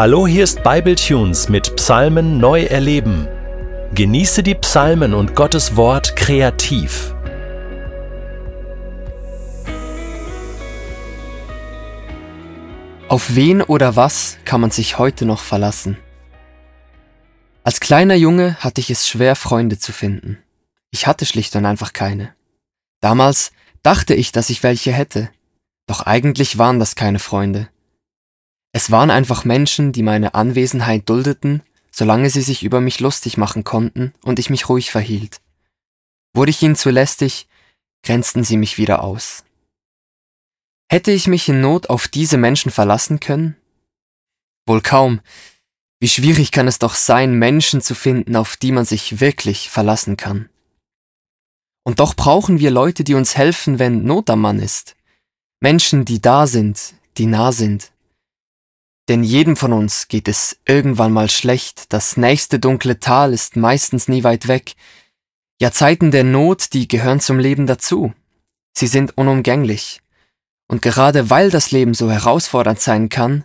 Hallo, hier ist Bibletunes mit Psalmen neu erleben. Genieße die Psalmen und Gottes Wort kreativ. Auf wen oder was kann man sich heute noch verlassen? Als kleiner Junge hatte ich es schwer, Freunde zu finden. Ich hatte schlicht und einfach keine. Damals dachte ich, dass ich welche hätte. Doch eigentlich waren das keine Freunde. Es waren einfach Menschen, die meine Anwesenheit duldeten, solange sie sich über mich lustig machen konnten und ich mich ruhig verhielt. Wurde ich ihnen zu lästig, grenzten sie mich wieder aus. Hätte ich mich in Not auf diese Menschen verlassen können? Wohl kaum. Wie schwierig kann es doch sein, Menschen zu finden, auf die man sich wirklich verlassen kann. Und doch brauchen wir Leute, die uns helfen, wenn Not am Mann ist. Menschen, die da sind, die nah sind. Denn jedem von uns geht es irgendwann mal schlecht, das nächste dunkle Tal ist meistens nie weit weg. Ja, Zeiten der Not, die gehören zum Leben dazu. Sie sind unumgänglich. Und gerade weil das Leben so herausfordernd sein kann,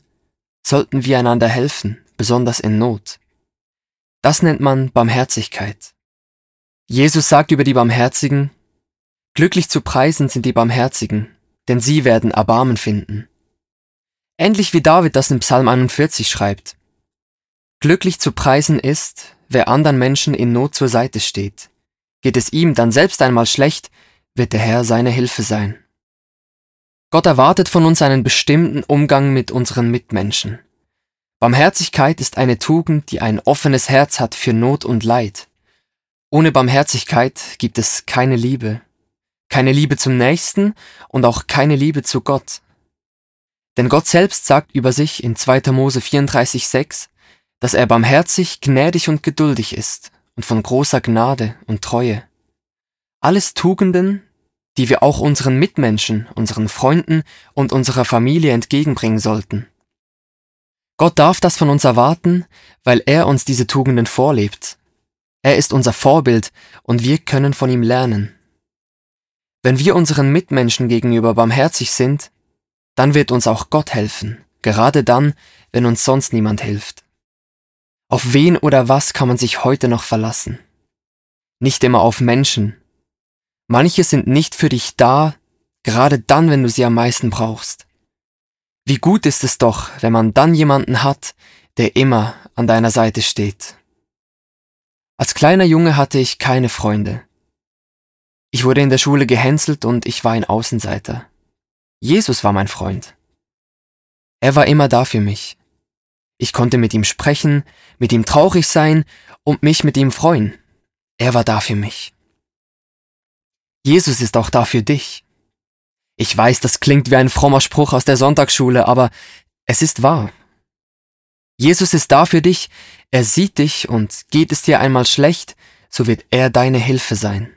sollten wir einander helfen, besonders in Not. Das nennt man Barmherzigkeit. Jesus sagt über die Barmherzigen, Glücklich zu preisen sind die Barmherzigen, denn sie werden Erbarmen finden. Ähnlich wie David das in Psalm 41 schreibt. Glücklich zu preisen ist, wer anderen Menschen in Not zur Seite steht. Geht es ihm dann selbst einmal schlecht, wird der Herr seine Hilfe sein. Gott erwartet von uns einen bestimmten Umgang mit unseren Mitmenschen. Barmherzigkeit ist eine Tugend, die ein offenes Herz hat für Not und Leid. Ohne Barmherzigkeit gibt es keine Liebe, keine Liebe zum Nächsten und auch keine Liebe zu Gott. Denn Gott selbst sagt über sich in 2. Mose 34,6, dass er barmherzig, gnädig und geduldig ist und von großer Gnade und Treue. Alles Tugenden, die wir auch unseren Mitmenschen, unseren Freunden und unserer Familie entgegenbringen sollten. Gott darf das von uns erwarten, weil er uns diese Tugenden vorlebt. Er ist unser Vorbild und wir können von ihm lernen. Wenn wir unseren Mitmenschen gegenüber barmherzig sind, dann wird uns auch Gott helfen, gerade dann, wenn uns sonst niemand hilft. Auf wen oder was kann man sich heute noch verlassen? Nicht immer auf Menschen. Manche sind nicht für dich da, gerade dann, wenn du sie am meisten brauchst. Wie gut ist es doch, wenn man dann jemanden hat, der immer an deiner Seite steht. Als kleiner Junge hatte ich keine Freunde. Ich wurde in der Schule gehänselt und ich war ein Außenseiter. Jesus war mein Freund. Er war immer da für mich. Ich konnte mit ihm sprechen, mit ihm traurig sein und mich mit ihm freuen. Er war da für mich. Jesus ist auch da für dich. Ich weiß, das klingt wie ein frommer Spruch aus der Sonntagsschule, aber es ist wahr. Jesus ist da für dich, er sieht dich und geht es dir einmal schlecht, so wird er deine Hilfe sein.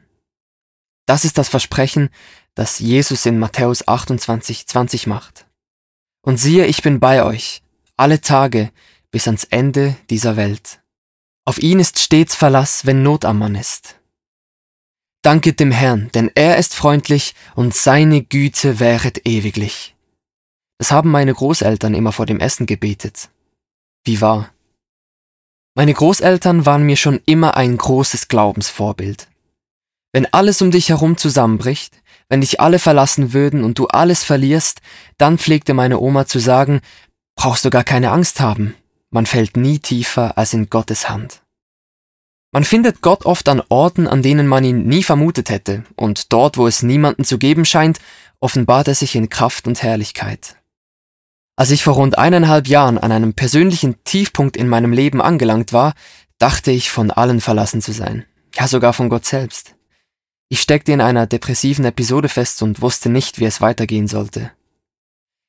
Das ist das Versprechen, das Jesus in Matthäus 28, 20 macht. Und siehe, ich bin bei euch, alle Tage, bis ans Ende dieser Welt. Auf ihn ist stets Verlass, wenn Not am Mann ist. Danket dem Herrn, denn er ist freundlich und seine Güte wäret ewiglich. Das haben meine Großeltern immer vor dem Essen gebetet. Wie wahr. Meine Großeltern waren mir schon immer ein großes Glaubensvorbild. Wenn alles um dich herum zusammenbricht, wenn dich alle verlassen würden und du alles verlierst, dann pflegte meine Oma zu sagen, brauchst du gar keine Angst haben, man fällt nie tiefer als in Gottes Hand. Man findet Gott oft an Orten, an denen man ihn nie vermutet hätte, und dort, wo es niemanden zu geben scheint, offenbart er sich in Kraft und Herrlichkeit. Als ich vor rund eineinhalb Jahren an einem persönlichen Tiefpunkt in meinem Leben angelangt war, dachte ich von allen verlassen zu sein, ja sogar von Gott selbst. Ich steckte in einer depressiven Episode fest und wusste nicht, wie es weitergehen sollte.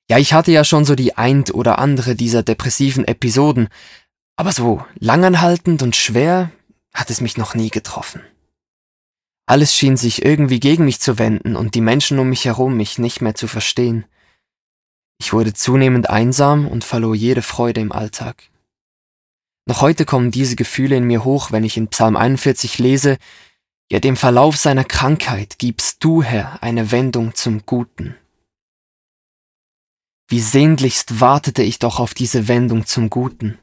Ja, ich hatte ja schon so die ein oder andere dieser depressiven Episoden, aber so langanhaltend und schwer hat es mich noch nie getroffen. Alles schien sich irgendwie gegen mich zu wenden und die Menschen um mich herum mich nicht mehr zu verstehen. Ich wurde zunehmend einsam und verlor jede Freude im Alltag. Noch heute kommen diese Gefühle in mir hoch, wenn ich in Psalm 41 lese, ja, dem Verlauf seiner Krankheit gibst du, Herr, eine Wendung zum Guten. Wie sehnlichst wartete ich doch auf diese Wendung zum Guten.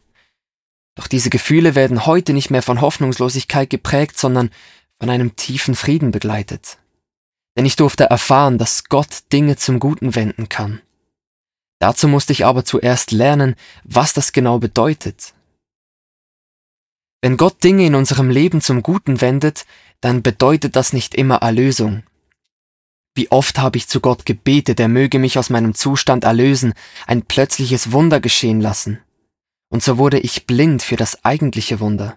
Doch diese Gefühle werden heute nicht mehr von Hoffnungslosigkeit geprägt, sondern von einem tiefen Frieden begleitet. Denn ich durfte erfahren, dass Gott Dinge zum Guten wenden kann. Dazu musste ich aber zuerst lernen, was das genau bedeutet. Wenn Gott Dinge in unserem Leben zum Guten wendet, dann bedeutet das nicht immer Erlösung. Wie oft habe ich zu Gott gebetet, er möge mich aus meinem Zustand erlösen, ein plötzliches Wunder geschehen lassen. Und so wurde ich blind für das eigentliche Wunder.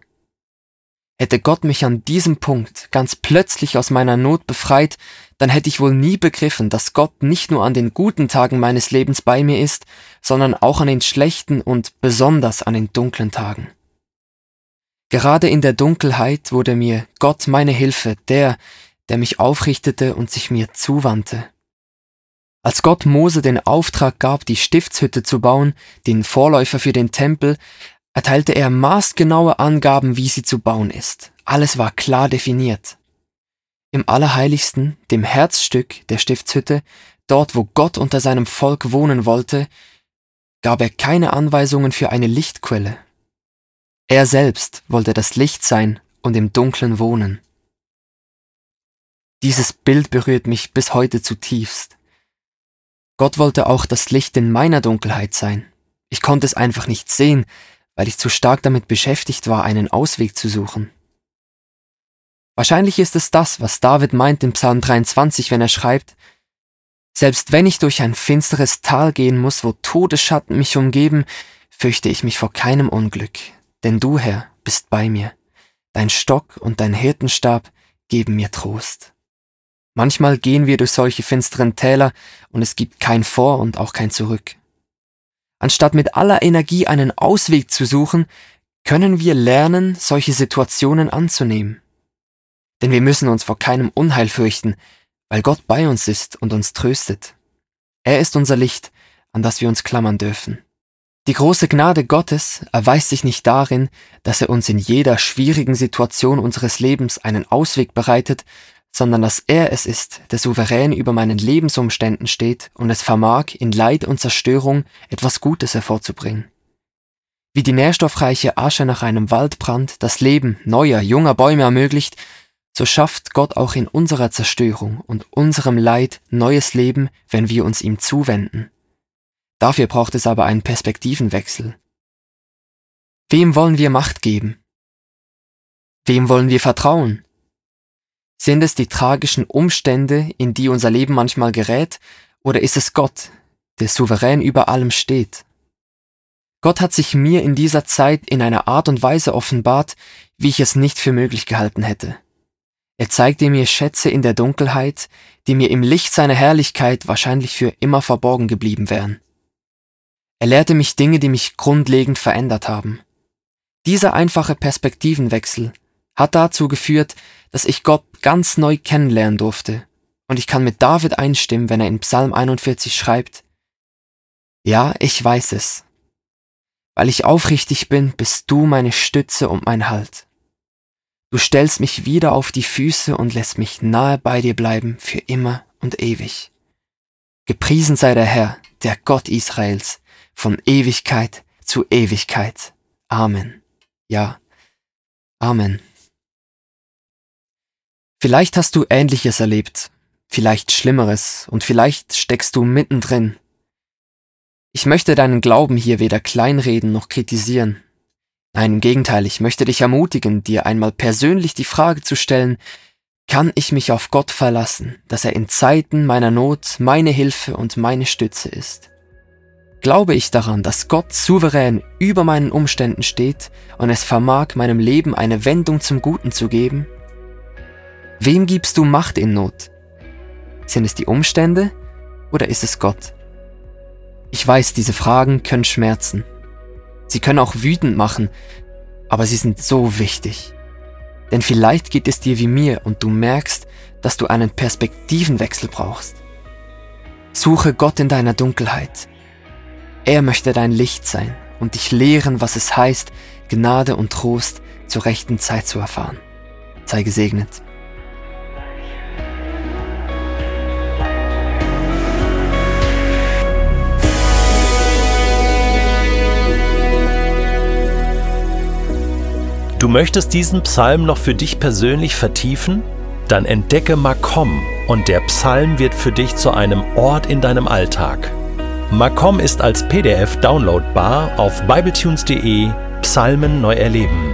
Hätte Gott mich an diesem Punkt ganz plötzlich aus meiner Not befreit, dann hätte ich wohl nie begriffen, dass Gott nicht nur an den guten Tagen meines Lebens bei mir ist, sondern auch an den schlechten und besonders an den dunklen Tagen. Gerade in der Dunkelheit wurde mir Gott meine Hilfe, der, der mich aufrichtete und sich mir zuwandte. Als Gott Mose den Auftrag gab, die Stiftshütte zu bauen, den Vorläufer für den Tempel, erteilte er maßgenaue Angaben, wie sie zu bauen ist. Alles war klar definiert. Im Allerheiligsten, dem Herzstück der Stiftshütte, dort wo Gott unter seinem Volk wohnen wollte, gab er keine Anweisungen für eine Lichtquelle. Er selbst wollte das Licht sein und im Dunklen wohnen. Dieses Bild berührt mich bis heute zutiefst. Gott wollte auch das Licht in meiner Dunkelheit sein. Ich konnte es einfach nicht sehen, weil ich zu stark damit beschäftigt war, einen Ausweg zu suchen. Wahrscheinlich ist es das, was David meint im Psalm 23, wenn er schreibt, Selbst wenn ich durch ein finsteres Tal gehen muss, wo Todesschatten mich umgeben, fürchte ich mich vor keinem Unglück, denn du, Herr, bist bei mir. Dein Stock und dein Hirtenstab geben mir Trost. Manchmal gehen wir durch solche finsteren Täler und es gibt kein Vor und auch kein Zurück. Anstatt mit aller Energie einen Ausweg zu suchen, können wir lernen, solche Situationen anzunehmen. Denn wir müssen uns vor keinem Unheil fürchten, weil Gott bei uns ist und uns tröstet. Er ist unser Licht, an das wir uns klammern dürfen. Die große Gnade Gottes erweist sich nicht darin, dass er uns in jeder schwierigen Situation unseres Lebens einen Ausweg bereitet, sondern dass er es ist, der souverän über meinen Lebensumständen steht und es vermag, in Leid und Zerstörung etwas Gutes hervorzubringen. Wie die nährstoffreiche Asche nach einem Waldbrand das Leben neuer, junger Bäume ermöglicht, so schafft Gott auch in unserer Zerstörung und unserem Leid neues Leben, wenn wir uns ihm zuwenden. Dafür braucht es aber einen Perspektivenwechsel. Wem wollen wir Macht geben? Wem wollen wir vertrauen? Sind es die tragischen Umstände, in die unser Leben manchmal gerät, oder ist es Gott, der souverän über allem steht? Gott hat sich mir in dieser Zeit in einer Art und Weise offenbart, wie ich es nicht für möglich gehalten hätte. Er zeigte mir Schätze in der Dunkelheit, die mir im Licht seiner Herrlichkeit wahrscheinlich für immer verborgen geblieben wären. Er lehrte mich Dinge, die mich grundlegend verändert haben. Dieser einfache Perspektivenwechsel hat dazu geführt, dass ich Gott ganz neu kennenlernen durfte. Und ich kann mit David einstimmen, wenn er in Psalm 41 schreibt, Ja, ich weiß es. Weil ich aufrichtig bin, bist du meine Stütze und mein Halt. Du stellst mich wieder auf die Füße und lässt mich nahe bei dir bleiben für immer und ewig. Gepriesen sei der Herr, der Gott Israels, von Ewigkeit zu Ewigkeit. Amen. Ja. Amen. Vielleicht hast du Ähnliches erlebt, vielleicht Schlimmeres und vielleicht steckst du mittendrin. Ich möchte deinen Glauben hier weder kleinreden noch kritisieren. Nein, im Gegenteil, ich möchte dich ermutigen, dir einmal persönlich die Frage zu stellen, kann ich mich auf Gott verlassen, dass er in Zeiten meiner Not meine Hilfe und meine Stütze ist? Glaube ich daran, dass Gott souverän über meinen Umständen steht und es vermag, meinem Leben eine Wendung zum Guten zu geben? Wem gibst du Macht in Not? Sind es die Umstände oder ist es Gott? Ich weiß, diese Fragen können schmerzen. Sie können auch wütend machen, aber sie sind so wichtig. Denn vielleicht geht es dir wie mir und du merkst, dass du einen Perspektivenwechsel brauchst. Suche Gott in deiner Dunkelheit. Er möchte dein Licht sein und dich lehren, was es heißt, Gnade und Trost zur rechten Zeit zu erfahren. Sei gesegnet. Du möchtest diesen Psalm noch für dich persönlich vertiefen? Dann entdecke Makom und der Psalm wird für dich zu einem Ort in deinem Alltag. Macom ist als PDF downloadbar auf bibletunes.de Psalmen neu erleben.